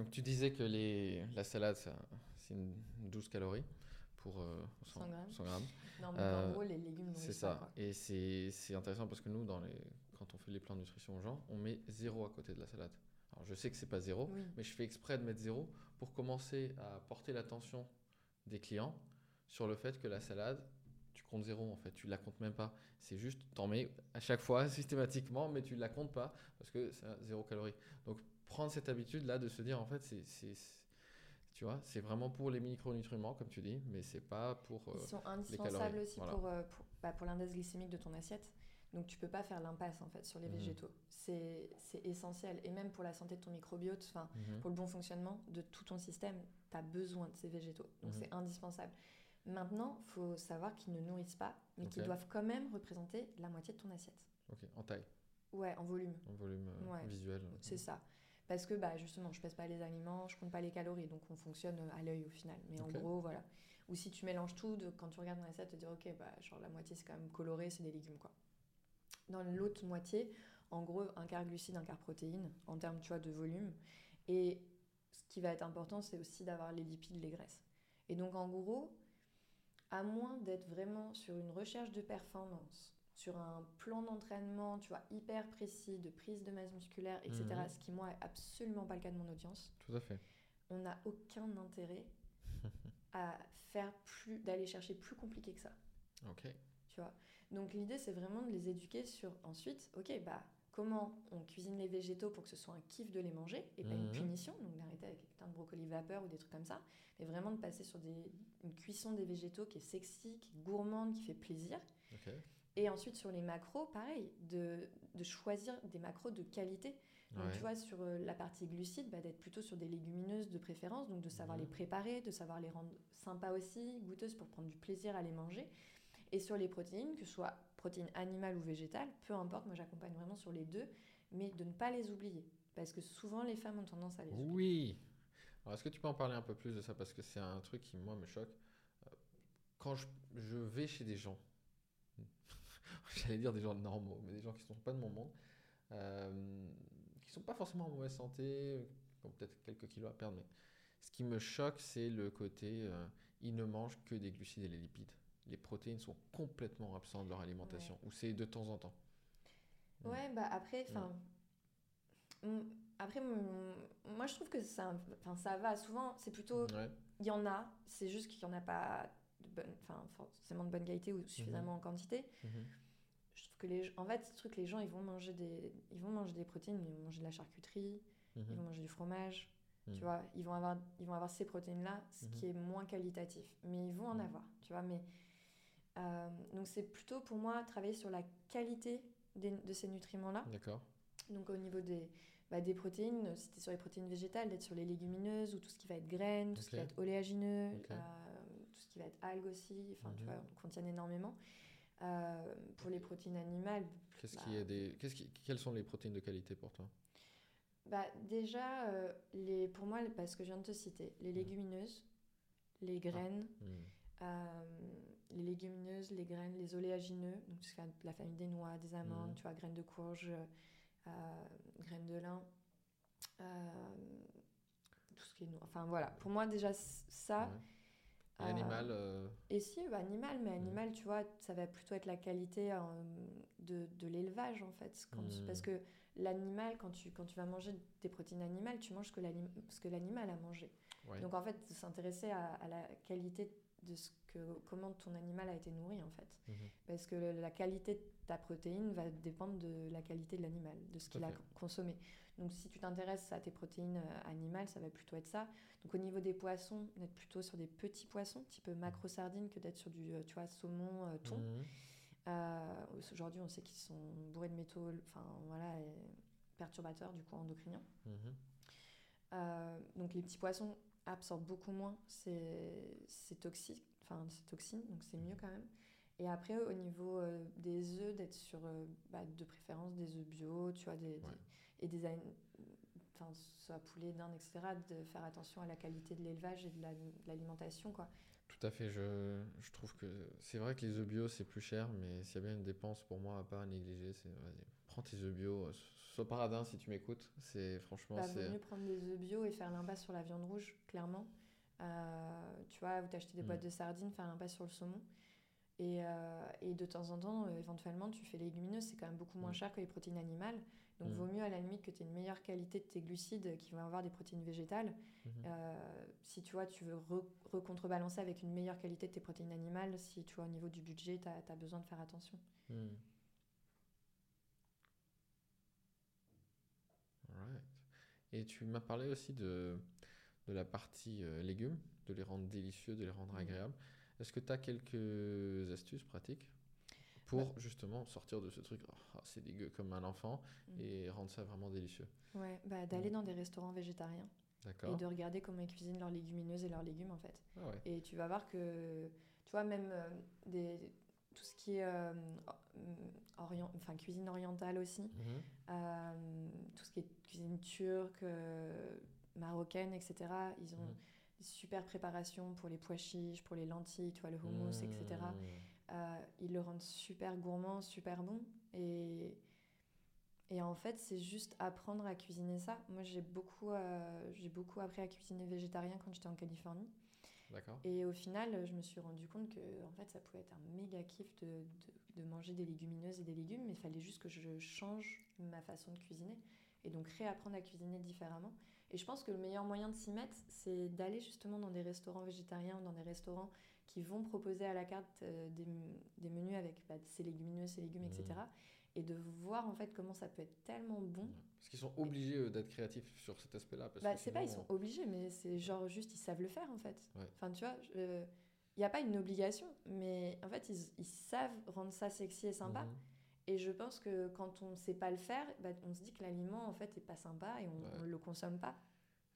Donc tu disais que les, la salade, c'est une 12 calories pour euh, 100, 100 grammes. 100 grammes. Non, mais Euh, en gros, les légumes C'est pas, ça. Et c'est intéressant parce que nous, dans les... quand on fait les plans de nutrition aux gens, on met zéro à côté de la salade. Alors je sais que c'est pas zéro, Oui. mais je fais exprès de mettre zéro pour commencer à porter l'attention des clients sur le fait que la salade, tu comptes zéro en fait, tu la comptes même pas. C'est juste, t'en mets à chaque fois systématiquement, mais tu la comptes pas parce que c'est zéro calorie. Donc prendre cette habitude là de se dire en fait, c'est, tu vois, c'est vraiment pour les micronutriments comme tu dis, mais c'est pas pour. euh, Ils sont calories, indispensables aussi voilà. pour, euh, pour, bah, pour l'index glycémique de ton assiette. Donc tu peux pas faire l'impasse en fait sur les Mhm. végétaux. C'est essentiel. Et même pour la santé de ton microbiote, enfin mhm. pour le bon fonctionnement de tout ton système, tu as besoin de ces végétaux. Donc Mhm. c'est indispensable. Maintenant, faut savoir qu'ils ne nourrissent pas, mais qu'ils doivent quand même représenter la moitié de ton assiette. Ok, en taille, Ouais, en volume. en volume euh, Ouais. visuel. C'est ça. Parce que bah, justement, je pèse pas les aliments, je compte pas les calories, donc on fonctionne euh, à l'œil au final. Mais en gros, voilà. Ou si tu mélanges tout, de, quand tu regardes ton assiette, te dire ok, bah, genre la moitié c'est quand même coloré, c'est des légumes quoi. Dans l'autre moitié, en gros, un quart glucides, un quart protéines, en termes tu vois, de volume. Et ce qui va être important, c'est aussi d'avoir les lipides, les graisses. Et donc en gros, à moins d'être vraiment sur une recherche de performance, sur un plan d'entraînement, tu vois, hyper précis, de prise de masse musculaire, etc., Mhm. ce qui, moi, est absolument pas le cas de mon audience, Tout à fait. on n'a aucun intérêt à faire plus, d'aller chercher plus compliqué que ça, Ok. tu vois. Donc l'idée, c'est vraiment de les éduquer sur, ensuite, ok, bah, comment on cuisine les végétaux pour que ce soit un kiff de les manger et pas une Mhm. punition, donc d'arrêter avec un de brocoli vapeur ou des trucs comme ça, mais vraiment de passer sur des, une cuisson des végétaux qui est sexy, qui est gourmande, qui fait plaisir. Ok. Et ensuite, sur les macros, pareil, de, de choisir des macros de qualité. Donc, Ouais. tu vois, sur euh, la partie glucides, bah, d'être plutôt sur des légumineuses de préférence, donc de savoir Mhm. les préparer, de savoir les rendre sympas aussi, goûteuses pour prendre du plaisir à les manger. Et sur les protéines, que ce soit protéines animales ou végétales, peu importe, moi j'accompagne vraiment sur les deux, mais de ne pas les oublier. Parce que souvent, les femmes ont tendance à les oublier. Oui. Alors, est-ce que tu peux en parler un peu plus de ça? Parce que c'est un truc qui, moi, me choque. Euh, Quand je, je vais chez des gens, j'allais dire des gens normaux, mais des gens qui ne sont pas de mon monde, euh, qui ne sont pas forcément en mauvaise santé, qui ont peut-être quelques kilos à perdre, mais ce qui me choque, c'est le côté, euh, ils ne mangent que des glucides et les lipides. Les protéines sont complètement absentes de leur alimentation, ou c'est de temps en temps. Ouais, bah après, enfin. hum, Après, moi je trouve que ça, ça va. Souvent, c'est plutôt. Ouais. Il y en a, c'est juste qu'il n'y en a pas de bonne, forcément de bonne qualité ou suffisamment en quantité. Mhm. Que les, en fait, ce truc, les gens, ils vont manger des, ils vont manger des protéines, ils vont manger de la charcuterie, ils vont Mhm. manger du fromage. Mhm. Tu vois, ils vont avoir, ils vont avoir ces protéines-là, ce Mhm. qui est moins qualitatif. Mais ils vont en Mhm. avoir, tu vois. Mais euh, donc c'est plutôt pour moi travailler sur la qualité des- de ces nutriments-là. D'accord. Donc au niveau des, bah, des protéines, si tu es sur les protéines végétales, d'être sur les légumineuses ou tout ce qui va être graines, tout ce qui va être oléagineux, euh, tout ce qui va être algues aussi, enfin tu Mhm. vois, on contient énormément. Euh, pour les protéines animales, Qu'est-ce Bah. qui est des... Qu'est-ce qui... Quelles sont les protéines de qualité pour toi? Bah, déjà, euh, les, pour moi, parce que je viens de te citer, les légumineuses, les graines, Mhm. euh, les légumineuses, les graines, les oléagineux, donc est la famille des noix, des amandes, Mhm. tu vois, graines de courge, graines de lin, tout ce qui est. Enfin voilà, pour moi déjà ça. Ouais. Et euh, animal, euh, Et si, bah, animal, Mm. mais animal, tu vois, ça va plutôt être la qualité euh, de, de l'élevage, en fait. Quand- Mm. Parce que l'animal, quand tu, quand tu vas manger des protéines animales, tu manges ce que l'anim- ce que l'animal a mangé. ouais. Donc, en fait, s'intéresser à, à la qualité de ce que, comment ton animal a été nourri, en fait. Mhm. Parce que la qualité ta protéine va dépendre de la qualité de l'animal, de ce qu'il a consommé. Donc si tu t'intéresses à tes protéines euh, animales, ça va plutôt être ça. Donc au niveau des poissons, d'être plutôt sur des petits poissons, type macro sardine, que d'être sur du euh, tu vois, saumon, euh, thon. Euh, Aujourd'hui, on sait qu'ils sont bourrés de métaux, enfin voilà, et perturbateurs du coup endocriniens. Euh, donc les petits poissons absorbent beaucoup moins ces, ces toxiques, enfin ces toxines, donc c'est mieux quand même. Et après au niveau euh, des œufs, d'être sur euh, bah, de préférence des œufs bio, tu vois, des, des- Ouais. et des enfin soit poulet, dinde, etc. De faire attention à la qualité de l'élevage et de la- de l'alimentation quoi. Tout à fait, je, je trouve que c'est vrai que les œufs bio c'est plus cher, mais s'il y a bien une dépense pour moi à pas négliger, c'est prends tes œufs bio. euh, Sois paradin si tu m'écoutes. C'est franchement, Bah, vaut c'est. mieux prendre des œufs bio et faire l'impasse sur la viande rouge, clairement. Euh, tu vois, ou t'acheter des Mm. boîtes de sardines, faire l'impasse sur le saumon. Et, euh, et de temps en temps, euh, éventuellement, tu fais les légumineuses, c'est quand même beaucoup moins Mm. cher que les protéines animales. Donc, Mm. vaut mieux à la limite que tu aies une meilleure qualité de tes glucides qui vont avoir des protéines végétales. Mhm. Euh, si tu vois, tu veux re- recontrebalancer avec une meilleure qualité de tes protéines animales, si tu vois, au niveau du budget, tu as, besoin de faire attention. Hmm. Alright. Et tu m'as parlé aussi de, de la partie légumes, de les rendre délicieux, de les rendre Mhm. agréables. Est-ce que tu as quelques astuces pratiques pour justement sortir de ce truc, oh, c'est dégueu comme un enfant, Mhm. et rendre ça vraiment délicieux? Ouais, bah, d'aller dans des restaurants végétariens et de regarder comment ils cuisinent leurs légumineuses et leurs légumes en fait. Ah ouais. Et tu vas voir que, tu vois, même euh, des, tout ce qui est euh, orient, enfin, cuisine orientale aussi, Mhm. euh, tout ce qui est cuisine turque, marocaine, etc., ils ont des super préparations pour les pois chiches, pour les lentilles, tu vois, le hummus, etc. Hmm. Euh, ils le rendent super gourmand, super bon. Et, et en fait, c'est juste apprendre à cuisiner ça. Moi, j'ai beaucoup, euh, j'ai beaucoup appris à cuisiner végétarien quand j'étais en Californie. D'accord. Et au final, je me suis rendu compte que en fait, ça pouvait être un méga kiff de, de, de manger des légumineuses et des légumes, mais il fallait juste que je change ma façon de cuisiner. Et donc, réapprendre à cuisiner différemment. Et je pense que le meilleur moyen de s'y mettre, c'est d'aller justement dans des restaurants végétariens ou dans des restaurants qui vont proposer à la carte euh, des, des menus avec bah, ces légumineuses, ces légumes, etc. Et de voir en fait comment ça peut être tellement bon. Ouais. Parce qu'ils sont obligés d'être créatifs sur cet aspect-là. Bah, c'est pas, ils sont obligés, mais c'est genre juste, ils savent le faire en fait. Ouais. Enfin, tu vois, il n'y a pas une obligation, mais en fait, ils, ils savent rendre ça sexy et sympa. Mhm. Et je pense que quand on ne sait pas le faire, bah, on se dit que l'aliment en fait est pas sympa et on Ouais. ne le consomme pas.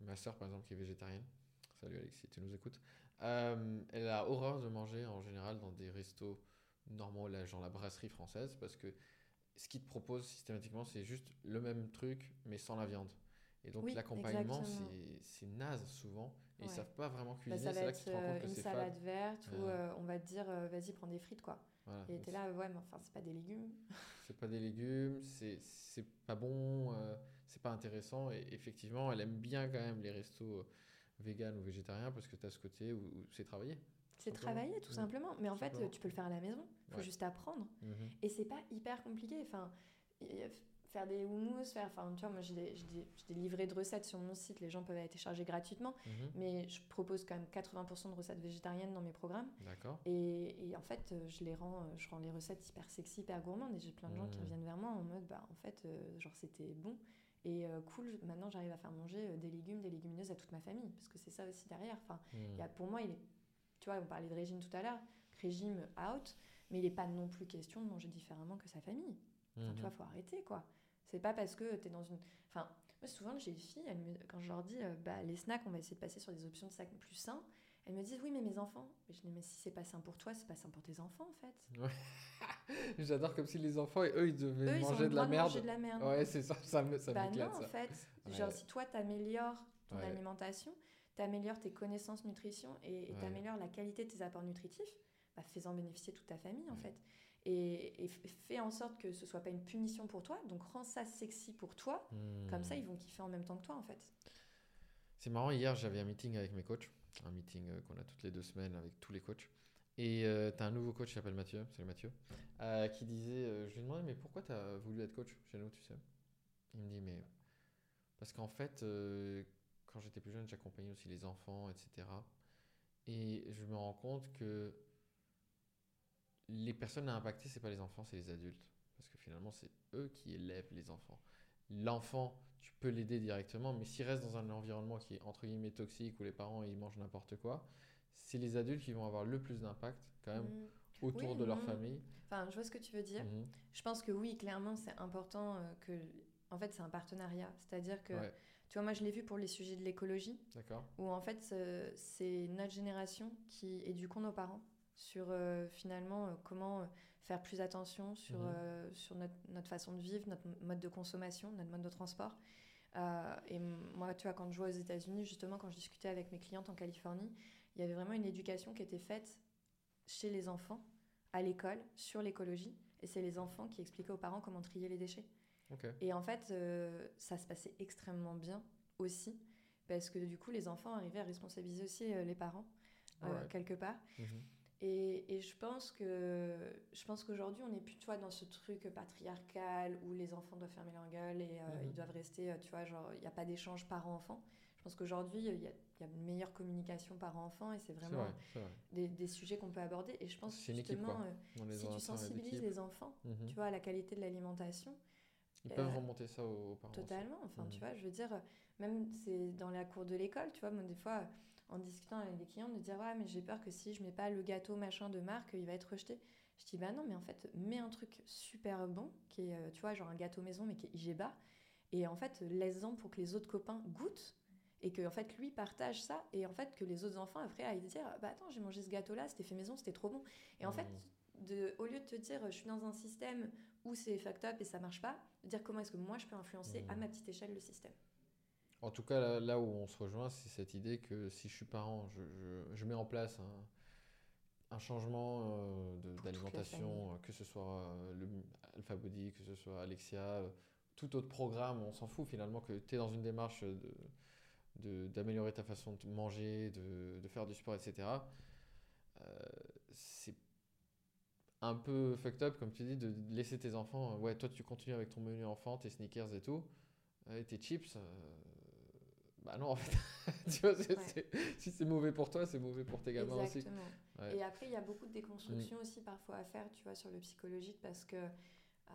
Ma soeur, par exemple, qui est végétarienne, salut Alexis, tu nous écoutes, euh, elle a horreur de manger en général dans des restos normaux, là, genre la brasserie française, parce que ce qu'ils te proposent systématiquement, c'est juste le même truc, mais sans la viande. Et donc Oui, l'accompagnement, c'est naze souvent, et ils Ouais. savent pas vraiment Bah, cuisiner, ça c'est va là que tu être te rends compte euh, que une salade verte ou Ouais. euh, on va te dire vas-y prends des frites quoi. Voilà. Et t'es là ouais mais enfin c'est pas des légumes. c'est pas des légumes, c'est pas bon, euh, c'est pas intéressant. Et effectivement, elle aime bien quand même les restos euh, vegan ou végétariens parce que tu as ce côté où, où c'est travaillé. C'est travailler tout Ouais. simplement. Mais en fait Simplement. tu peux le faire à la maison. Faut Ouais. juste apprendre. Mhm. Et c'est pas hyper compliqué. Enfin, faire des houmous, faire, enfin, tu vois, moi j'ai des, des, j'ai des livrets de recettes sur mon site, les gens peuvent aller télécharger gratuitement, Mhm. mais je propose quand même 80% de recettes végétariennes dans mes programmes. D'accord. Et, et en fait, euh, je les rends, euh, je rends les recettes hyper sexy, hyper gourmandes. Et j'ai plein de gens qui Mhm. reviennent vers moi en mode, bah en fait, euh, genre c'était bon et euh, cool. Maintenant, j'arrive à faire manger euh, des légumes, des légumineuses à toute ma famille, parce que c'est ça aussi derrière. Enfin, Mhm. il y a, pour moi, il est, tu vois, on parlait de régime tout à l'heure, régime out, mais il n'est pas non plus question de manger différemment que sa famille. Enfin, tu vois, faut arrêter, quoi. C'est pas parce que tu es dans une. Enfin, moi, souvent, j'ai des filles, elles me- quand je leur dis, euh, bah, les snacks, on va essayer de passer sur des options de snacks plus sains, elles me disent, oui, mais mes enfants. Mais je dis, mais si c'est pas sain pour toi, c'est pas sain pour tes enfants, en fait. J'adore comme si les enfants, eux, ils devaient Eux, ils ont manger de la merde. manger de la merde. Ouais, c'est ça, ça me- ça bah non, ça. en fait. Ouais. Genre, si toi, t'améliores ton Ouais. alimentation, t'améliores tes connaissances nutrition et et t'améliores la qualité de tes apports nutritifs, bah, fais-en bénéficier toute ta famille, en fait. Et, fais en sorte que ce soit pas une punition pour toi, donc rends ça sexy pour toi, comme ça, ils vont kiffer en même temps que toi, en fait. C'est marrant, hier j'avais un meeting avec mes coachs, un meeting euh, qu'on a toutes les deux semaines avec tous les coachs. Et euh, tu as un nouveau coach qui s'appelle Mathieu, c'est Mathieu, euh, qui disait, euh, je lui ai demandé, mais pourquoi tu as voulu être coach chez nous, tu sais? Il me dit, mais parce qu'en fait, quand j'étais plus jeune, j'accompagnais aussi les enfants, etc. Et je me rends compte que les personnes à impacter, c'est pas les enfants, c'est les adultes. Parce que finalement, c'est eux qui élèvent les enfants. L'enfant, tu peux l'aider directement, mais s'il reste dans un environnement qui est entre guillemets toxique, où les parents ils mangent n'importe quoi, c'est les adultes qui vont avoir le plus d'impact quand même Mm. autour Oui, de leur non. famille. Enfin, je vois ce que tu veux dire. Mhm. Je pense que oui, clairement, c'est important euh, que. En fait, c'est un partenariat. C'est-à-dire que, Ouais. tu vois, moi, je l'ai vu pour les sujets de l'écologie, D'accord où en fait, c'est notre génération qui éduquons nos parents sur euh, finalement euh, comment euh, faire plus attention sur, Mhm. sur notre, notre façon de vivre, notre mode de consommation, notre mode de transport. Et moi, tu vois, quand je vois aux États-Unis, justement, quand je discutais avec mes clientes en Californie, il y avait vraiment une éducation qui était faite chez les enfants, à l'école, sur l'écologie. Et c'est les enfants qui expliquaient aux parents comment trier les déchets. Et en fait, ça se passait extrêmement bien aussi, parce que du coup, les enfants arrivaient à responsabiliser aussi les parents, Ouais. quelque part. Mhm. Et, et je pense que je pense qu'aujourd'hui, on n'est plus, tu vois, dans ce truc patriarcal où les enfants doivent fermer leur gueule et euh, Mhm. ils doivent rester, euh, tu vois, genre, il n'y a pas d'échange parent-enfant. Je pense qu'aujourd'hui, il y, a- il y a une meilleure communication parent-enfant et c'est vraiment vrai, c'est vrai. des, des sujets qu'on peut aborder. Et je pense équipe, justement, euh, si tu sensibilises les enfants, Mhm. tu vois, à la qualité de l'alimentation, Ils euh, peuvent remonter ça aux, parents. aussi. Totalement. Enfin, Mhm. tu vois, je veux dire, même c'est dans la cour de l'école, tu vois, moi, des fois, en discutant avec des clients, de dire, ouais, mais j'ai peur que si je mets pas le gâteau machin de marque, il va être rejeté. Je dis, bah non, mais en fait, mets un truc super bon, qui est, euh, tu vois, genre un gâteau maison, mais qui est IG bas. Et en fait, laisse-en pour que les autres copains goûtent. Et que, en fait, lui partage ça. Et en fait, que les autres enfants, après, aillent dire, bah attends, j'ai mangé ce gâteau-là, c'était fait maison, c'était trop bon. Et en fait, de, au lieu de te dire je suis dans un système où c'est fucked up et ça marche pas, de dire comment est-ce que moi je peux influencer à ma petite échelle le système. En tout cas, là, là où on se rejoint, c'est cette idée que si je suis parent, je, je- je mets en place un, un changement euh, d'alimentation, euh, que ce soit euh, le Alpha Body, que ce soit Alexia, tout autre programme, on s'en fout finalement que tu es dans une démarche d'améliorer ta façon de manger, de, de faire du sport, etc. Euh, c'est un peu fucked up, comme tu dis, de laisser tes enfants. Ouais, toi, tu continues avec ton menu enfant, tes sneakers et tout, et tes chips. euh, bah non, en fait. tu vois, c'est- Ouais. c'est- si c'est mauvais pour toi, c'est mauvais pour tes gamins aussi. Ouais. Et après, il y a beaucoup de déconstruction aussi parfois à faire, tu vois, sur le psychologique, parce que euh,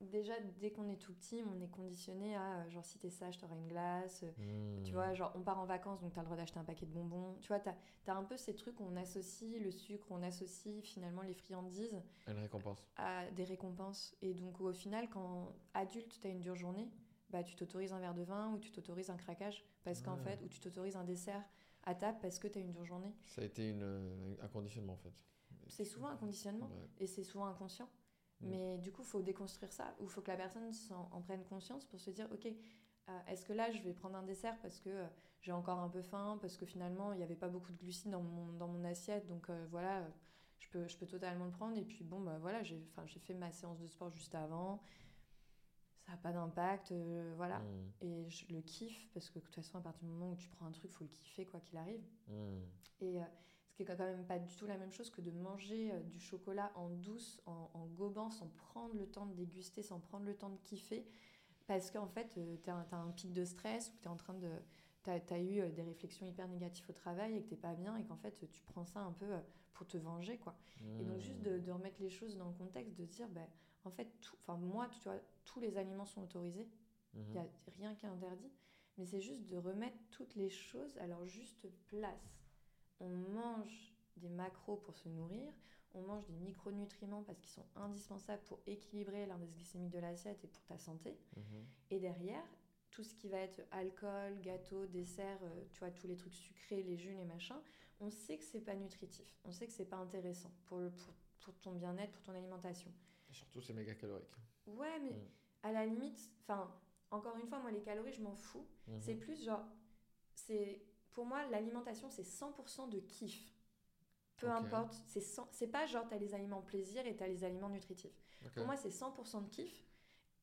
déjà, dès qu'on est tout petit, on est conditionné à, euh, genre, si t'es sage, t'auras une glace. euh, Tu Hmm. vois, genre, on part en vacances, donc t'as le droit d'acheter un paquet de bonbons. Tu vois, t'as as un peu ces trucs où on associe le sucre, on associe finalement les friandises Une récompense. à des récompenses. Et donc, au final, quand adulte, tu as une dure journée, bah, tu t'autorises un verre de vin ou tu t'autorises un craquage, parce qu'en Ouais. fait, ou tu t'autorises un dessert à table parce que tu as une dure journée. Ça a été une, euh, un conditionnement en fait. C'est souvent un conditionnement Ouais. et c'est souvent inconscient. Mm. Mais du coup, il faut déconstruire ça ou il faut que la personne en prenne conscience pour se dire ok, euh, est-ce que là, je vais prendre un dessert parce que euh, j'ai encore un peu faim, parce que finalement, il n'y avait pas beaucoup de glucides dans mon, dans mon assiette, donc euh, voilà, je peux, je peux totalement le prendre. Et puis bon, bah voilà, j'ai fait ma séance de sport juste avant, ça n'a pas d'impact, euh, voilà. Hmm. Et je le kiffe parce que de toute façon, à partir du moment où tu prends un truc, faut le kiffer quoi qu'il arrive. Hmm. Et euh, ce qui est quand même pas du tout la même chose que de manger euh, du chocolat en douce, en, en gobant, sans prendre le temps de déguster, sans prendre le temps de kiffer. Parce qu'en fait, tu as, un pic de stress ou que tu es en train de. Tu as, eu des réflexions hyper négatives au travail et que t'es pas bien et qu'en fait, tu prends ça un peu pour te venger. quoi. Et donc, juste de, de remettre les choses dans le contexte, de dire, ben, en fait, tout, enfin, moi, tu vois, tous les aliments sont autorisés. Mhm. Il n'y a rien qui est interdit. Mais c'est juste de remettre toutes les choses à leur juste place. On mange des macros pour se nourrir, on mange des micronutriments parce qu'ils sont indispensables pour équilibrer l'indice glycémique de l'assiette et pour ta santé. Mhm. Et derrière, tout ce qui va être alcool, gâteau, dessert, euh, tu vois, tous les trucs sucrés, les jus, les machins, on sait que c'est pas nutritif, on sait que c'est pas intéressant pour, le, pour, pour ton bien-être, pour ton alimentation. Surtout, c'est méga calorique. Ouais, mais Mm. à la limite, enfin, encore une fois, moi, les calories, je m'en fous. Mhm. C'est plus genre, c'est pour moi l'alimentation c'est 100% de kiff. Peu importe, c'est c'est pas genre t'as les aliments plaisir et t'as les aliments nutritifs. Pour moi c'est 100% de kiff.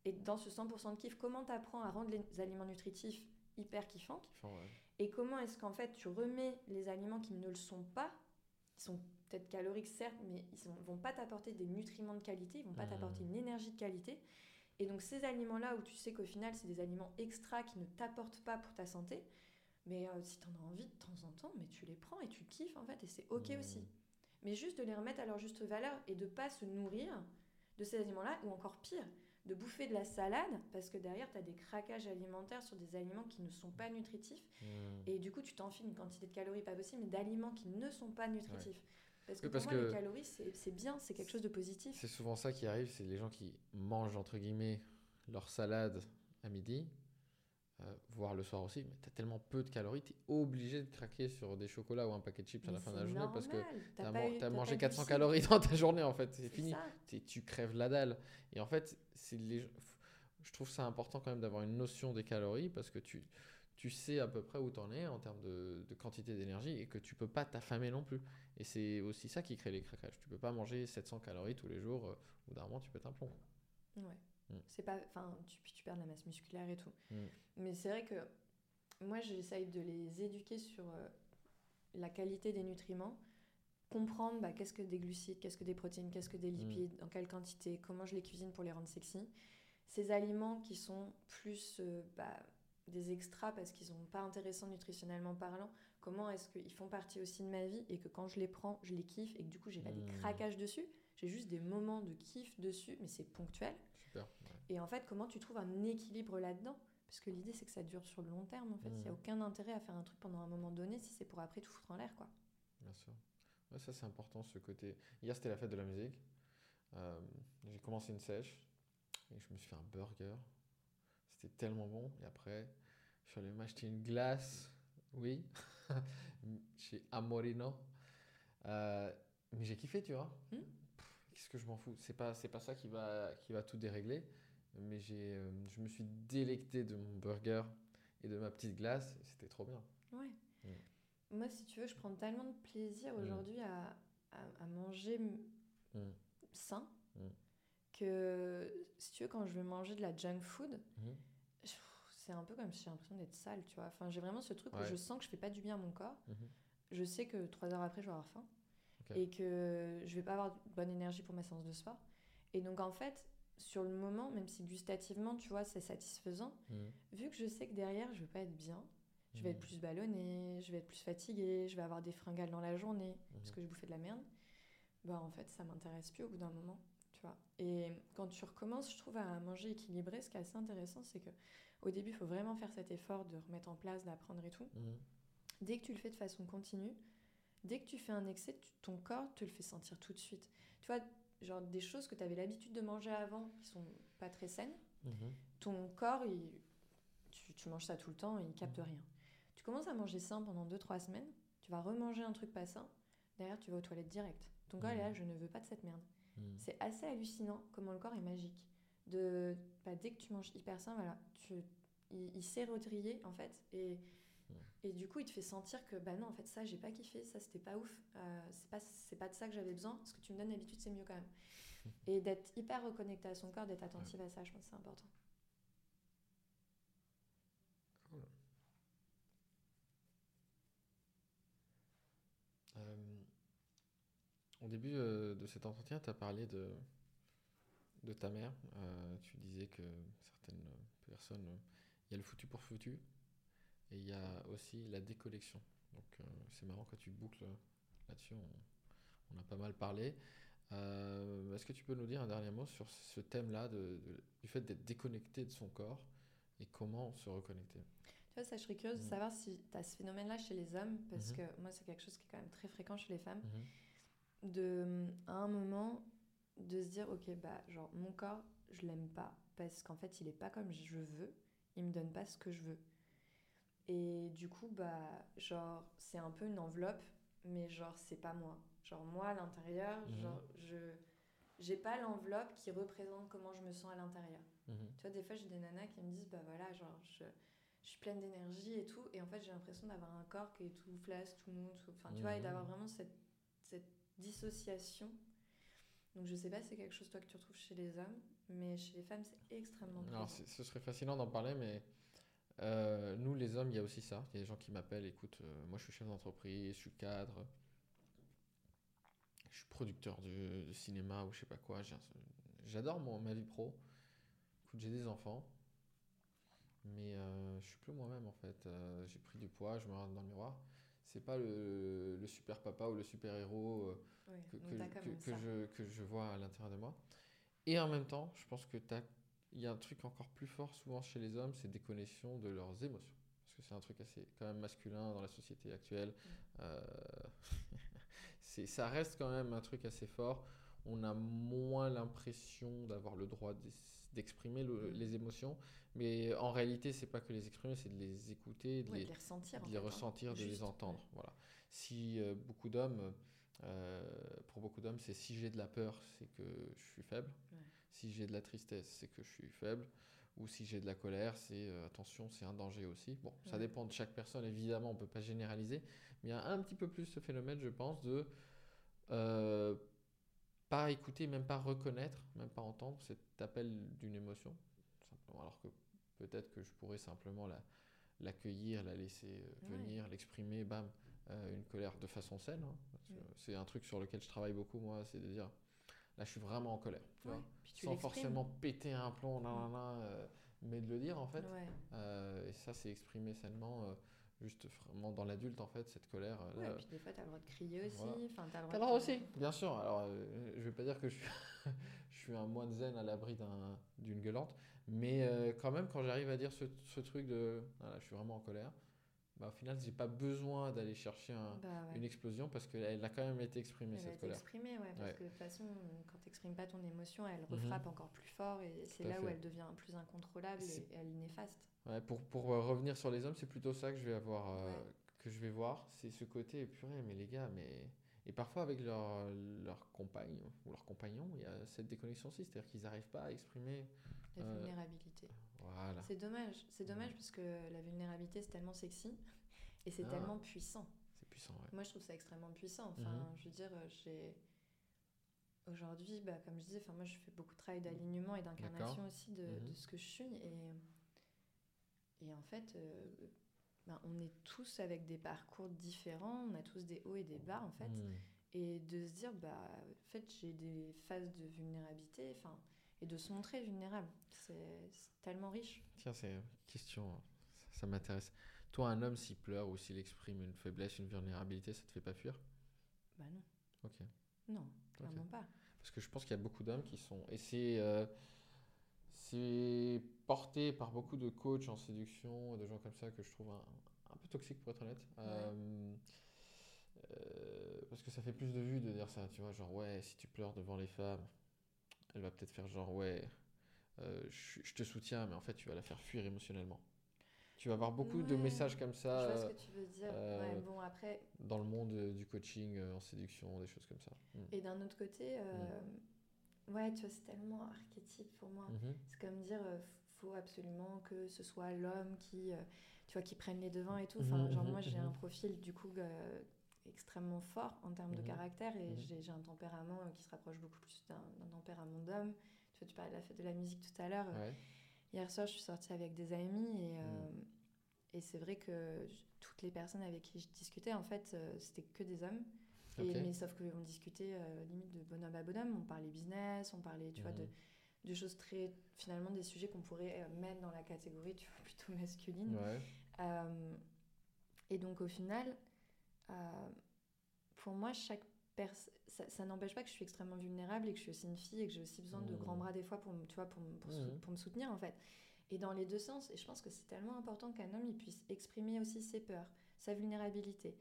Et dans ce 100% de kiff, comment t'apprends à rendre les aliments nutritifs hyper kiffants Kiffant, ouais. et comment est-ce qu'en fait tu remets les aliments qui ne le sont pas, qui sont peut-être caloriques certes, mais ils ne vont pas t'apporter des nutriments de qualité, ils vont pas Mhm. t'apporter une énergie de qualité. Et donc ces aliments-là où tu sais qu'au final c'est des aliments extra qui ne t'apportent pas pour ta santé, mais euh, si tu en as envie de temps en temps, mais tu les prends et tu kiffes en fait et c'est ok Mhm. aussi. Mais juste de les remettre à leur juste valeur et de pas se nourrir de ces aliments-là ou encore pire, de bouffer de la salade parce que derrière tu as des craquages alimentaires sur des aliments qui ne sont pas nutritifs Hmm. et du coup, tu t'enfiles une quantité de calories pas possible, mais d'aliments qui ne sont pas nutritifs. Parce que Oui, pour moi, que- les calories, c'est bien, c'est quelque chose de positif. C'est souvent ça qui arrive, c'est les gens qui mangent entre guillemets leur salade à midi, euh, voire le soir aussi, mais t'as tellement peu de calories, t'es obligé de craquer sur des chocolats ou un paquet de chips à la fin de la journée parce que man- t'as pas mangé de 400 glucides. calories dans ta journée en fait, c'est fini. tu crèves la dalle. Et en fait, c'est les, je trouve ça important quand même d'avoir une notion des calories parce que tu, tu sais à peu près où t'en es en termes de, de quantité d'énergie et que tu peux pas t'affamer non plus. Et c'est aussi ça qui crée les craquages. Tu peux pas manger 700 calories tous les jours, euh, bout d'un moment tu pètes un plomb. Ouais. Mm. C'est pas, enfin, tu, tu perds de la masse musculaire et tout. Mm. Mais c'est vrai que moi, j'essaye de les éduquer sur euh, la qualité des nutriments, comprendre bah, qu'est-ce que des glucides, qu'est-ce que des protéines, qu'est-ce que des lipides, en quelle quantité, comment je les cuisine pour les rendre sexy. Ces aliments qui sont plus euh, bah, des extras parce qu'ils sont pas intéressants nutritionnellement parlant, comment est-ce qu'ils font partie aussi de ma vie et que quand je les prends, je les kiffe et que du coup, j'ai pas des Mm. craquages dessus. J'ai juste des moments de kiff dessus, mais c'est ponctuel. Super. Et en fait, comment tu trouves un équilibre là-dedans? Parce que l'idée, c'est que ça dure sur le long terme, en fait. Il n'y a aucun intérêt à faire un truc pendant un moment donné si c'est pour après tout foutre en l'air, quoi. Bien sûr. Ouais, ça, c'est important, ce côté. Hier, c'était la fête de la musique. Euh, j'ai commencé une sèche et je me suis fait un burger. C'était tellement bon. Et après, je suis allé m'acheter une glace. Oui, chez Amorino. Euh, mais j'ai kiffé, tu vois. Hmm? Qu'est-ce que je m'en fous? C'est pas, c'est pas ça qui va, qui va tout dérégler. Mais j'ai, euh, je me suis délecté de mon burger et de ma petite glace. C'était trop bien. Ouais. Moi, si tu veux, je prends tellement de plaisir aujourd'hui à, à, à manger sain que, si tu veux, quand je vais manger de la junk food, Mhm. c'est un peu comme si j'ai l'impression d'être sale, tu vois. Enfin, j'ai vraiment ce truc où je sens que je fais pas du bien à mon corps. Mhm. Je sais que trois heures après, je vais avoir faim. Et que je vais pas avoir de bonne énergie pour ma séance de sport. Et donc, en fait, sur le moment, même si gustativement, tu vois, c'est satisfaisant, Mhm. vu que je sais que derrière, je vais pas être bien, je vais être plus ballonnée, je vais être plus fatiguée, je vais avoir des fringales dans la journée parce Mhm. que je bouffais de la merde, bah en fait, ça m'intéresse plus au bout d'un moment, tu vois. Et quand tu recommences, je trouve, à manger équilibré, ce qui est assez intéressant, c'est que au début, il faut vraiment faire cet effort de remettre en place, d'apprendre et tout. Dès que tu le fais de façon continue, dès que tu fais un excès, tu- ton corps te le fait sentir tout de suite. Tu vois, genre des choses que tu avais l'habitude de manger avant qui sont pas très saines, Mhm. ton corps, il- tu, tu manges ça tout le temps et il capte Mhm. rien. Tu commences à manger sain pendant 2-3 semaines, tu vas remanger un truc pas sain, derrière tu vas aux toilettes direct. Ton corps est là, Mhm. je ne veux pas de cette merde. C'est assez hallucinant comment le corps est magique. De, bah, dès que tu manges hyper sain, voilà, tu, il, il sait en fait et. Et du coup il te fait sentir que bah non en fait ça j'ai pas kiffé, ça c'était pas ouf, euh, c'est pas, pas de ça que j'avais besoin, ce que tu me donnes d'habitude c'est mieux quand même. Et d'être hyper reconnecté à son corps, d'être attentive à ça, je pense que c'est important. Cool. Euh, au début euh, de cet entretien, tu as parlé de, de ta mère. Tu disais que certaines personnes, il y a le foutu pour foutu et il y a aussi la déconnexion. Donc euh, c'est marrant quand tu boucles là-dessus, on, on a pas mal parlé. Euh, Est-ce que tu peux nous dire un dernier mot sur ce thème-là du fait d'être déconnecté de son corps et comment se reconnecter? Tu vois, ça, je serais curieuse de Mhm. savoir si tu as ce phénomène-là chez les hommes, parce Mhm. que moi, c'est quelque chose qui est quand même très fréquent chez les femmes, de, à un moment, de se dire, ok, bah, genre, mon corps, je l'aime pas, parce qu'en fait, il est pas comme je veux, il me donne pas ce que je veux. Et du coup, bah, genre, c'est un peu une enveloppe, mais genre, c'est pas moi. Genre, moi, à l'intérieur, Mhm. genre, je... J'ai pas l'enveloppe qui représente comment je me sens à l'intérieur. Mhm. Tu vois, des fois, j'ai des nanas qui me disent, bah voilà, genre, je, je suis pleine d'énergie et tout, et en fait, j'ai l'impression d'avoir un corps qui est tout flasque, tout mou, tout... Enfin, tu vois, et Mhm. d'avoir vraiment cette, cette dissociation. Donc, je sais pas si c'est quelque chose, toi, que tu retrouves chez les hommes, mais chez les femmes, c'est extrêmement présent. Alors, ce serait fascinant d'en parler, mais euh, nous, les hommes, il y a aussi ça. Il y a des gens qui m'appellent, écoute, euh, moi je suis chef d'entreprise, je suis cadre, je suis producteur de, de cinéma ou je sais pas quoi. J'adore mon- ma vie pro. Écoute, j'ai des enfants, mais euh, je suis plus moi-même en fait. Euh, j'ai pris du poids, je me regarde dans le miroir. C'est pas le, le super papa ou le super héros. Ouais, que, je, que je vois à l'intérieur de moi. Et en même temps, je pense que t'as- il y a un truc encore plus fort souvent chez les hommes, c'est déconnexion de leurs émotions. Parce que c'est un truc assez quand même masculin dans la société actuelle. Euh, c'est, ça reste quand même un truc assez fort. On a moins l'impression d'avoir le droit d'exprimer le- Mm. les émotions. Mais en réalité, c'est pas que les exprimer, c'est de les écouter, de Ouais, les, de les ressentir. en de les fait, hein. de les entendre. Voilà. Si euh, beaucoup d'hommes, euh, pour beaucoup d'hommes, c'est si j'ai de la peur, c'est que je suis faible. Ouais. Si j'ai de la tristesse, c'est que je suis faible. Ou si j'ai de la colère, c'est euh, attention, c'est un danger aussi. Bon, ça dépend de chaque personne, évidemment, on peut pas généraliser. Mais il y a un petit peu plus ce phénomène, je pense, de. euh, pas écouter, même pas reconnaître, même pas entendre cet appel d'une émotion. Simplement. Alors que peut-être que je pourrais simplement la, l'accueillir, la laisser euh, Ouais. venir, l'exprimer, bam, euh, une colère de façon saine. hein. C'est un truc sur lequel je travaille beaucoup, moi, c'est de dire, là, je suis vraiment en colère. Tu Ouais. vois Puis tu sans forcément péter un plomb, nan, nan, nan, euh, mais de le dire en fait. Ouais. Euh, et ça, c'est exprimé sainement, euh, juste vraiment dans l'adulte en fait, cette colère. euh, Ouais, là. et puis des fois, t'as le droit de crier aussi. Voilà. Enfin, t'as le droit le droit de- aussi, bien sûr. Alors, euh, je vais pas dire que je suis, je suis un moine zen à l'abri d'un- d'une gueulante, mais euh, quand même, quand j'arrive à dire ce, ce truc de, voilà, je suis vraiment en colère, bah, au final, j'ai pas besoin d'aller chercher un- Bah ouais. une explosion parce qu'elle a quand même été exprimée Elle a cette été colère. exprimée, ouais, parce Ouais. que de toute façon, quand tu n'exprimes pas ton émotion, elle Mhm. refrappe encore plus fort et c'est là où elle devient plus incontrôlable et, elle est néfaste. Ouais, pour, pour euh, revenir sur les hommes, c'est plutôt ça que je vais avoir, euh, que je vais voir, c'est ce côté purée, mais les gars, mais et parfois avec leur leur compagne ou leur compagnon, il y a cette déconnexion aussi, c'est-à-dire qu'ils n'arrivent pas à exprimer. La Euh, vulnérabilité. Voilà. C'est dommage, c'est dommage parce que la vulnérabilité c'est tellement sexy et c'est Ah. tellement puissant. C'est puissant, ouais. Moi je trouve ça extrêmement puissant. Enfin, Mhm. je veux dire, j'ai. Aujourd'hui, bah, comme je disais, enfin, moi je fais beaucoup de travail d'alignement et d'incarnation aussi de, Mhm. de ce que je suis. Et, et en fait, euh, ben, on est tous avec des parcours différents, on a tous des hauts et des bas en fait. Hmm. Et de se dire, bah, en fait, j'ai des phases de vulnérabilité, enfin, et de se montrer vulnérable. C'est tellement riche. Tiens, c'est une question, ça, ça m'intéresse. Toi, un homme, s'il pleure ou s'il exprime une faiblesse, une vulnérabilité, ça te fait pas fuir? Bah non, Ok. non, clairement pas. Parce que je pense qu'il y a beaucoup d'hommes qui sont. Et c'est. euh, c'est porté par beaucoup de coachs en séduction, de gens comme ça que je trouve un, un peu toxique pour être honnête. Euh, euh, parce que ça fait plus de vues de dire ça, tu vois, genre ouais, si tu pleures devant les femmes, elle va peut-être faire genre ouais, euh, je, je te soutiens, mais en fait tu vas la faire fuir émotionnellement. Tu vas avoir beaucoup de messages comme Je ça vois ce que tu veux dire. euh, Ouais, bon, après, dans le monde euh, du coaching en séduction, des choses comme ça. Mm. et d'un autre côté, euh, ouais, tu vois, c'est tellement archétype pour moi. Mhm. C'est comme dire, faut absolument que ce soit l'homme qui, tu vois, qui prenne les devants et tout. Enfin, Mhm, genre mhm, moi, j'ai un profil du coup extrêmement fort en termes de Mhm. caractère et Mhm. j'ai un tempérament euh, qui se rapproche beaucoup plus d'un tempérament d'homme. Tu vois, tu parlais de la fête de la musique tout à l'heure. Ouais. Hier soir, je suis sortie avec des amis et, euh, Mm. et c'est vrai que toutes les personnes avec qui je discutais, en fait, euh, c'était que des hommes. Et, mais sauf qu'on discutait euh, limite de bonhomme à bonhomme, on parlait business, on parlait, tu vois, de, Mhm. de choses très, finalement, des sujets qu'on pourrait mettre dans la catégorie, tu vois, plutôt masculine. Ouais. Et donc au final, pour moi, chaque personne, ça, ça n'empêche pas que je suis extrêmement vulnérable et que je suis aussi une fille et que j'ai aussi besoin de grands bras des fois pour, me- tu vois, pour, me- pour, me soutenir en fait. Et dans les deux sens, et je pense que c'est tellement important qu'un homme il puisse exprimer aussi ses peurs, sa vulnérabilité.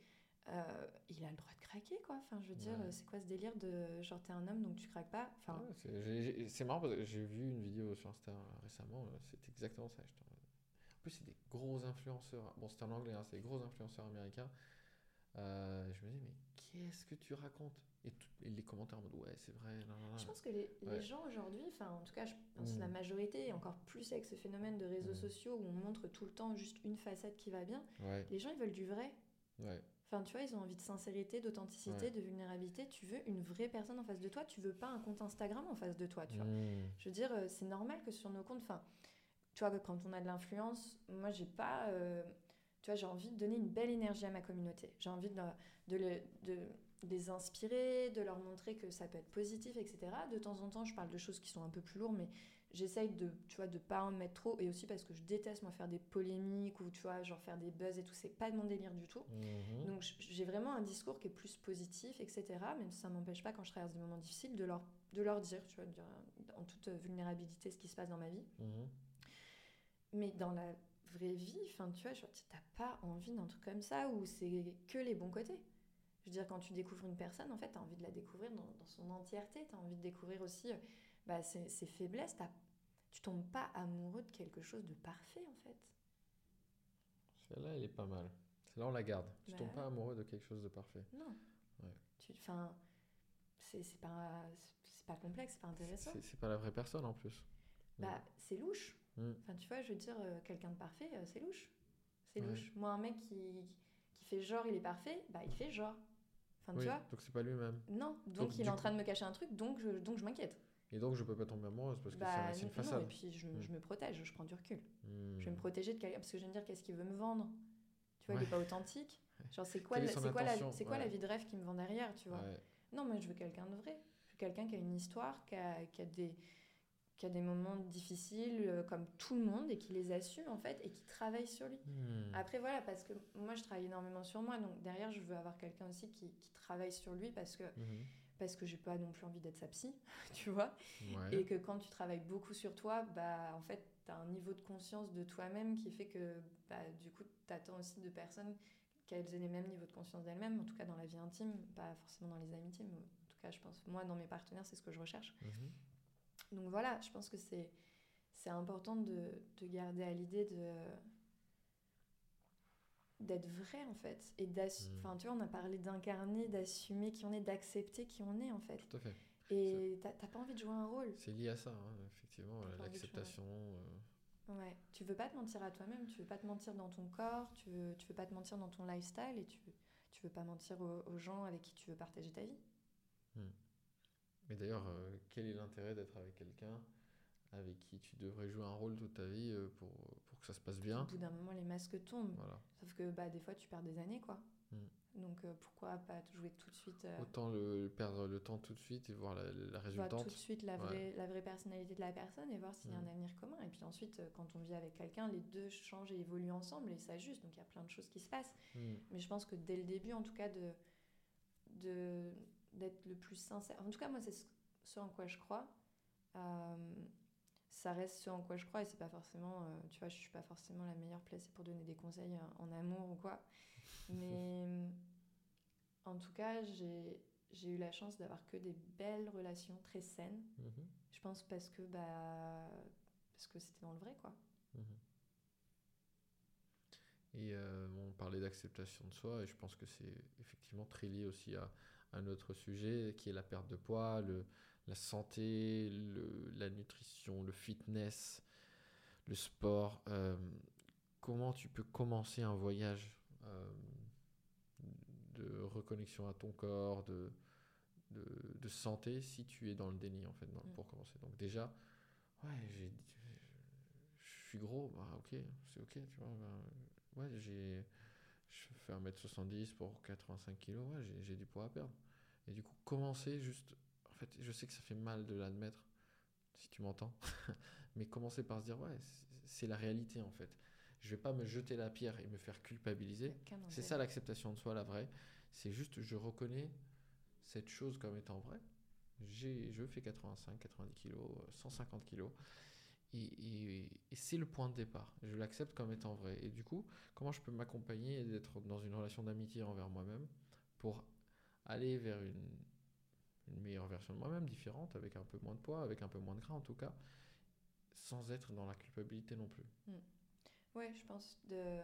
Euh, il a le droit de craquer quoi. Enfin, je veux dire, Ouais. c'est quoi ce délire de genre t'es un homme donc tu craques pas? Enfin, Ouais, c'est marrant parce que j'ai vu une vidéo sur Insta récemment, euh, c'est exactement ça. en plus, c'est des gros influenceurs. Bon, c'est en anglais, hein, c'est des gros influenceurs américains. Euh, je me dis, mais qu'est-ce que tu racontes? Et, tout- et les commentaires en mode, ouais, c'est vrai. Je pense que les, gens aujourd'hui, enfin en tout cas je pense Mm. la majorité, et encore plus avec ce phénomène de réseaux Mm. sociaux où on montre tout le temps juste une facette qui va bien, Ouais, les gens ils veulent du vrai. ouais. Enfin tu vois, ils ont envie de sincérité, d'authenticité, Ouais. de vulnérabilité. Tu veux une vraie personne en face de toi, tu veux pas un compte Instagram en face de toi, tu vois. Mm. Je veux dire, euh, c'est normal que sur nos comptes, enfin, tu vois, quand on a de l'influence, moi, j'ai pas, euh, tu vois, j'ai envie de donner une belle énergie à ma communauté. J'ai envie de, de, le- de les inspirer, de leur montrer que ça peut être positif, etc. De temps en temps, je parle de choses qui sont un peu plus lourdes, mais j'essaye de, tu vois, de pas en mettre trop. Et aussi parce que je déteste, moi, faire des polémiques ou, tu vois, genre faire des buzz et tout. C'est pas de mon délire du tout. Mhm. Donc j'ai vraiment un discours qui est plus positif, etc. Même si ça m'empêche pas quand je traverse des moments difficiles de leur, de leur dire, tu vois, dire, en toute vulnérabilité ce qui se passe dans ma vie. Mhm. Mais dans la vraie vie, enfin tu vois, genre, t'as pas envie d'un truc comme ça où c'est que les bons côtés. Je veux dire, quand tu découvres une personne, en fait, t'as envie de la découvrir dans, dans son entièreté. T'as envie de découvrir aussi euh, bah, ses, ses faiblesses. T'as- Tu tombes pas amoureux de quelque chose de parfait, en fait. Celle-là, elle est pas mal. Celle-là, on la garde. Tu Bah tombes pas amoureux de quelque chose de parfait. Non. Ouais. Tu, enfin, c'est c'est pas, c'est pas complexe, c'est pas intéressant. C'est c'est pas la vraie personne en plus. Bah, c'est louche. Mm. Enfin, tu vois, je veux dire, euh, quelqu'un de parfait, euh, c'est louche. C'est Ouais. louche. Moi, un mec qui, qui fait genre, il est parfait, bah, il fait genre. Enfin, Oui, tu vois donc c'est pas lui-même. Non, donc, Donc, il est en train de me cacher un truc, donc je, donc je m'inquiète. Et donc je peux pas tomber amoureuse parce que Bah, c'est- c'est une non, façade. et puis je, Mm. je me protège, je prends du recul. Je vais me protéger de quelqu'un parce que je vais me dire qu'est-ce qu'il veut me vendre? Tu vois, il est pas authentique. Genre, c'est quoi, c'est quoi, la, c'est quoi la vie de rêve qui me vend derrière, tu vois? Non, moi je veux quelqu'un de vrai. Je veux quelqu'un qui a une histoire, qui a, qui a des qui a des moments difficiles euh, comme tout le monde et qui les assume en fait et qui travaille sur lui. Hmm. Après voilà, parce que moi je travaille énormément sur moi, donc derrière je veux avoir quelqu'un aussi qui, qui travaille sur lui parce que Mhm. parce que j'ai pas non plus envie d'être sa psy, tu vois. Ouais. Et que quand tu travailles beaucoup sur toi, bah, en fait, tu as un niveau de conscience de toi-même qui fait que bah, du coup, tu attends aussi de personnes qu'elles aient les mêmes niveaux de conscience d'elles-mêmes, en tout cas dans la vie intime, pas forcément dans les amitiés, mais en tout cas, je pense, moi, dans mes partenaires, c'est ce que je recherche. Mhm. Donc voilà, je pense que c'est c'est important de, de garder à l'idée de d'être vrai en fait et Mm. enfin tu vois on a parlé d'incarner d'assumer qui on est d'accepter qui on est en fait Tout à fait. et t'as pas envie de jouer un rôle C'est lié à ça, hein, effectivement, euh, l'acceptation. euh, Ouais, tu veux pas te mentir à toi-même, tu veux pas te mentir dans ton corps, tu veux, tu veux pas te mentir dans ton lifestyle et tu tu veux pas mentir aux, aux gens avec qui tu veux partager ta vie. Mais d'ailleurs, euh, quel est l'intérêt d'être avec quelqu'un avec qui tu devrais jouer un rôle toute ta vie euh, pour, pour que ça se passe Au bien bout d'un moment, les masques tombent. Voilà. Sauf que bah, des fois, tu perds des années, quoi. Mm. Donc euh, pourquoi pas jouer tout de suite euh, Autant le, perdre le temps tout de suite et voir la, la voir résultante. tout de suite la Ouais. vraie, la vraie personnalité de la personne et voir s'il y a un avenir commun. Et puis ensuite, quand on vit avec quelqu'un, les deux changent et évoluent ensemble et s'ajustent. Donc il y a plein de choses qui se passent. Hmm. Mais je pense que dès le début, en tout cas, de de- d'être le plus sincère. En tout cas, moi, c'est ce, en quoi je crois. Euh, ça reste ce en quoi je crois et c'est pas forcément, euh, tu vois, je suis pas forcément la meilleure placée pour donner des conseils euh, en amour ou quoi. Mais en tout cas, j'ai eu la chance d'avoir que des belles relations très saines. Mhm. Je pense parce que bah parce que c'était dans le vrai quoi. Mhm. Et euh, on parlait d'acceptation de soi, et je pense que c'est effectivement très lié aussi à un autre sujet qui est la perte de poids, le, la santé, le, la nutrition, le fitness, le sport. Euh, comment tu peux commencer un voyage euh, de reconnexion à ton corps, de, de, de santé, si tu es dans le déni en fait, dans- Mm. pour commencer? Donc déjà, ouais, j'ai je suis gros, bah ok, c'est ok, tu vois. bah, ouais, j'ai. Je fais 1m70 pour 85 kg, ouais, j'ai- du poids à perdre. Et du coup, commencer juste. En fait, je sais que ça fait mal de l'admettre, si tu m'entends, mais commencer par se dire, ouais, c'est- la réalité en fait. Je vais pas me jeter la pierre et me faire culpabiliser. C'est ça l'acceptation de soi, la vraie. C'est juste, je reconnais cette chose comme étant vraie. Je fais 85, 90 kilos, euh, 150 kilos. Et, et- et c'est le point de départ. Je l'accepte comme étant vrai. Et du coup, comment je peux m'accompagner et d'être dans une relation d'amitié envers moi-même pour aller vers une, une meilleure version de moi-même, différente, avec un peu moins de poids, avec un peu moins de gras en tout cas, sans être dans la culpabilité non plus. Ouais, je pense de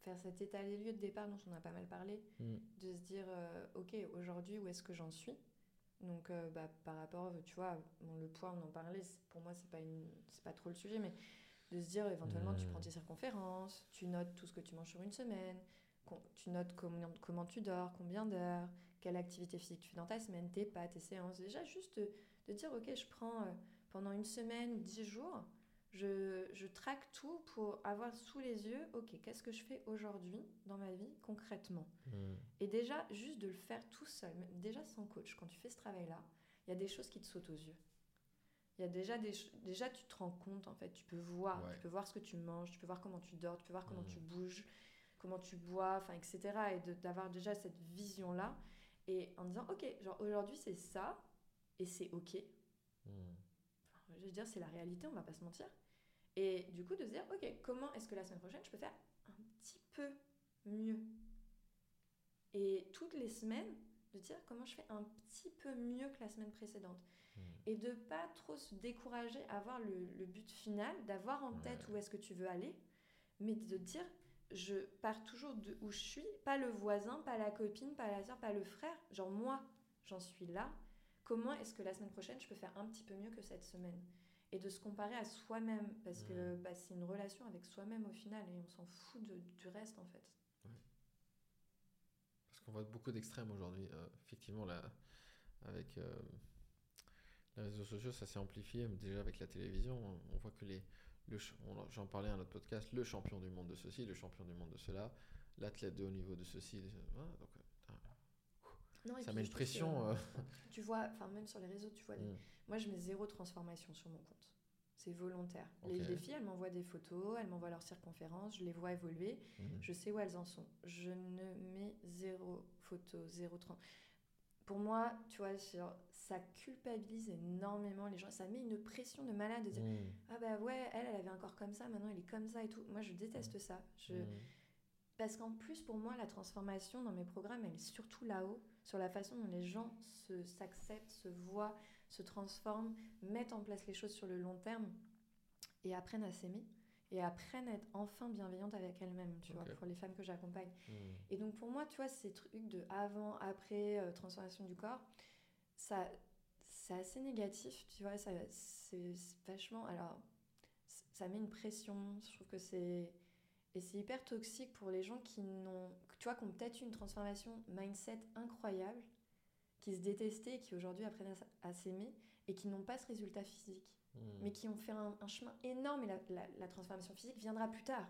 faire cet état des lieux de départ dont on a pas mal parlé, Mm. de se dire, euh, ok, aujourd'hui, où est-ce que j'en suis? Donc, euh, bah, par rapport, tu vois, bon, le poids, on en parlait, pour moi, c'est pas, une... pas trop le sujet, mais de se dire, éventuellement, tu Mm. prends tes circonférences, tu notes tout ce que tu manges sur une semaine, tu notes combien, comment tu dors, combien d'heures, quelle activité physique tu fais dans ta semaine, tes pas, tes séances. Déjà, juste de, de dire, ok, je prends euh, pendant une semaine dix jours, je, je traque tout pour avoir sous les yeux, ok, qu'est-ce que je fais aujourd'hui dans ma vie concrètement Mm. Et déjà, juste de le faire tout seul, déjà sans coach, quand tu fais ce travail-là, il y a des choses qui te sautent aux yeux. Il y a déjà des déjà tu te rends compte en fait, tu peux voir, Ouais. tu peux voir ce que tu manges, tu peux voir comment tu dors, tu peux voir comment tu bouges, comment tu bois, enfin etc. Et d'avoir déjà cette vision là et en disant ok, genre aujourd'hui c'est ça et c'est ok. Mm. Enfin, je veux dire c'est la réalité, on va pas se mentir. Et du coup de se dire ok, comment est-ce que la semaine prochaine je peux faire un petit peu mieux? Et toutes les semaines, de dire comment je fais un petit peu mieux que la semaine précédente. Mm. Et de pas trop se décourager à avoir le, le but final, d'avoir en tête où est-ce que tu veux aller, mais de dire je pars toujours de où je suis, pas le voisin, pas la copine, pas la soeur, pas le frère. Genre moi, j'en suis là. Comment est-ce que la semaine prochaine je peux faire un petit peu mieux que cette semaine? Et de se comparer à soi-même, parce que bah, c'est une relation avec soi-même au final, et on s'en fout de- du reste en fait. Parce qu'on voit beaucoup d'extrêmes aujourd'hui. Euh, effectivement, là, avec euh, les réseaux sociaux, ça s'est amplifié. mais Déjà avec la télévision, on, voit que les. le J'en parlais à notre podcast, le champion du monde de ceci, le champion du monde de cela, l'athlète de haut niveau de ceci. de- voilà, donc, Non, et ça puis met une que, pression. euh, Tu vois, enfin même sur les réseaux, tu vois, les- mm, moi je mets zéro transformation sur mon compte. C'est volontaire. Les, les filles, elles m'envoient des photos, elles m'envoient leurs circonférences, je les vois évoluer, mm. je sais où elles en sont. Je ne mets zéro photo, zéro trans. Pour moi, tu vois, genre, ça culpabilise énormément les gens. Ça met une pression de malade de dire Mm, Ah bah ouais, elle, elle avait un corps comme ça, maintenant elle est comme ça et tout. Moi je déteste ça. Je... Parce qu'en plus, pour moi, la transformation dans mes programmes, elle est surtout là-haut, sur la façon dont les gens se- s'acceptent, se voient, se transforment, mettent en place les choses sur le long terme et apprennent à s'aimer et apprennent à être enfin bienveillantes avec elles-mêmes, tu vois, pour les femmes que j'accompagne. Mm. Et donc pour moi, tu vois, ces trucs de avant, après, euh, transformation du corps, ça, c'est assez négatif, tu vois, ça, c'est c'est vachement... Alors, ça met une pression, je trouve que c'est... Et c'est hyper toxique pour les gens qui n'ont... Tu vois, qui ont peut-être eu une transformation mindset incroyable, qui se détestaient qui aujourd'hui apprennent à, s'aimer et qui n'ont pas ce résultat physique, Mm. mais qui ont fait un, un chemin énorme et la, la- la transformation physique viendra plus tard,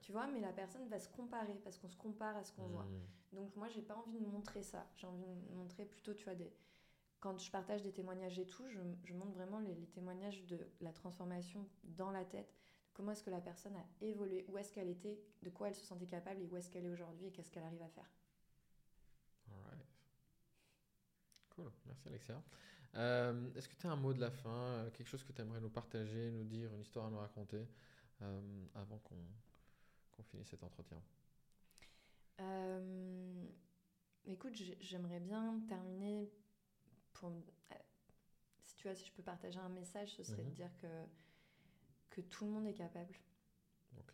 tu vois, mais la personne va se comparer parce qu'on se compare à ce qu'on voit. Mm. Donc moi, j'ai pas envie de montrer ça. J'ai envie de montrer plutôt, tu vois, des... quand je partage des témoignages et tout, je, je montre vraiment les, les témoignages de la transformation dans la tête. Comment est-ce que la personne a évolué, où est-ce qu'elle était, de quoi elle se sentait capable et où est-ce qu'elle est aujourd'hui et qu'est-ce qu'elle arrive à faire. Alright. Cool, merci Alexia. Euh, Est-ce que tu as un mot de la fin, euh, quelque chose que tu aimerais nous partager, nous dire, une histoire à nous raconter euh, avant qu'on finisse cet entretien? Euh, écoute, j'ai- j'aimerais bien terminer pour... Si tu vois, si je peux partager un message, ce serait Mhm. de dire que, que tout le monde est capable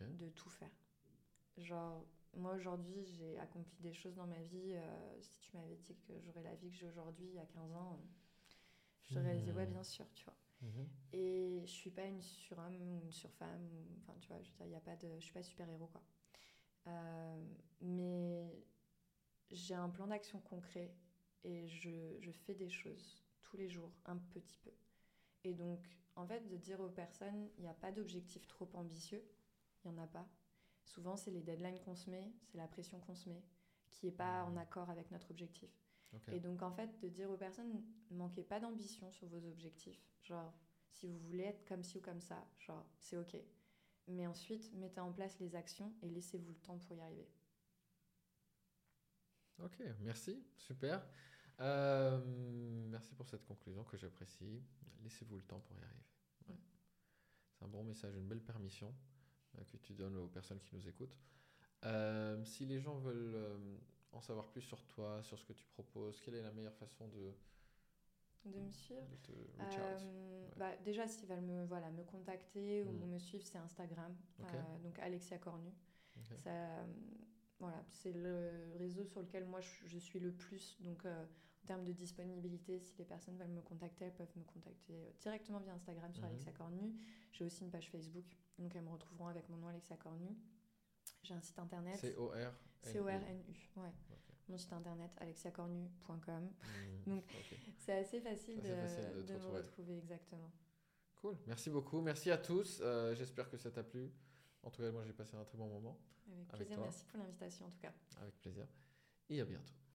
de tout faire. Genre, moi aujourd'hui, j'ai accompli des choses dans ma vie. euh, si tu m'avais dit que j'aurais la vie que j'ai aujourd'hui, a 15 ans, je t'aurais dit, ouais, bien sûr, tu vois. Mhm. Et je suis pas une surhomme ou une surfemme, enfin, tu vois, je veux dire, y a pas de, je suis pas super-héros, quoi. Euh, mais j'ai un plan d'action concret et je, je fais des choses tous les jours, un petit peu. Et donc, en fait, de dire aux personnes, il n'y a pas d'objectif trop ambitieux, il n'y en a pas. Souvent, c'est les deadlines qu'on se met, c'est la pression qu'on se met, qui n'est pas en Mhm. accord avec notre objectif. Et donc, en fait, de dire aux personnes, manquez pas d'ambition sur vos objectifs. Genre, si vous voulez être comme ci ou comme ça, genre, c'est OK. Mais ensuite, mettez en place les actions et laissez-vous le temps pour y arriver. Ok, merci, super. Euh, merci pour cette conclusion que j'apprécie. Laissez-vous le temps pour y arriver. Ouais. C'est un bon message, une belle permission euh, que tu donnes aux personnes qui nous écoutent. Euh, si les gens veulent en savoir plus sur toi, sur ce que tu proposes, quelle est la meilleure façon de, De me suivre de Euh, bah, déjà, s'ils veulent me, voilà, me contacter ou Mm. me suivre, c'est Instagram. Euh, donc, Alexia Cornu. Ça, euh, voilà, c'est le réseau sur lequel moi je, je suis le plus. Donc, termes de disponibilité, si les personnes veulent me contacter, elles peuvent me contacter euh, directement via Instagram sur Mhm. Alexia Cornu. J'ai aussi une page Facebook, donc elles me retrouveront avec mon nom Alexia Cornu. J'ai un site internet. C-O-R. C-O-R-N-U. Ouais. Mon site internet, alexiacornu.com. Mm, Donc. C'est assez facile, de, facile de te de me retrouver. exactement. Cool, merci beaucoup. Merci à tous. Euh, J'espère que ça t'a plu. En tout cas, moi, j'ai passé un très bon moment. Avec Avec plaisir, toi. merci pour l'invitation en tout cas. Avec plaisir. Et à bientôt.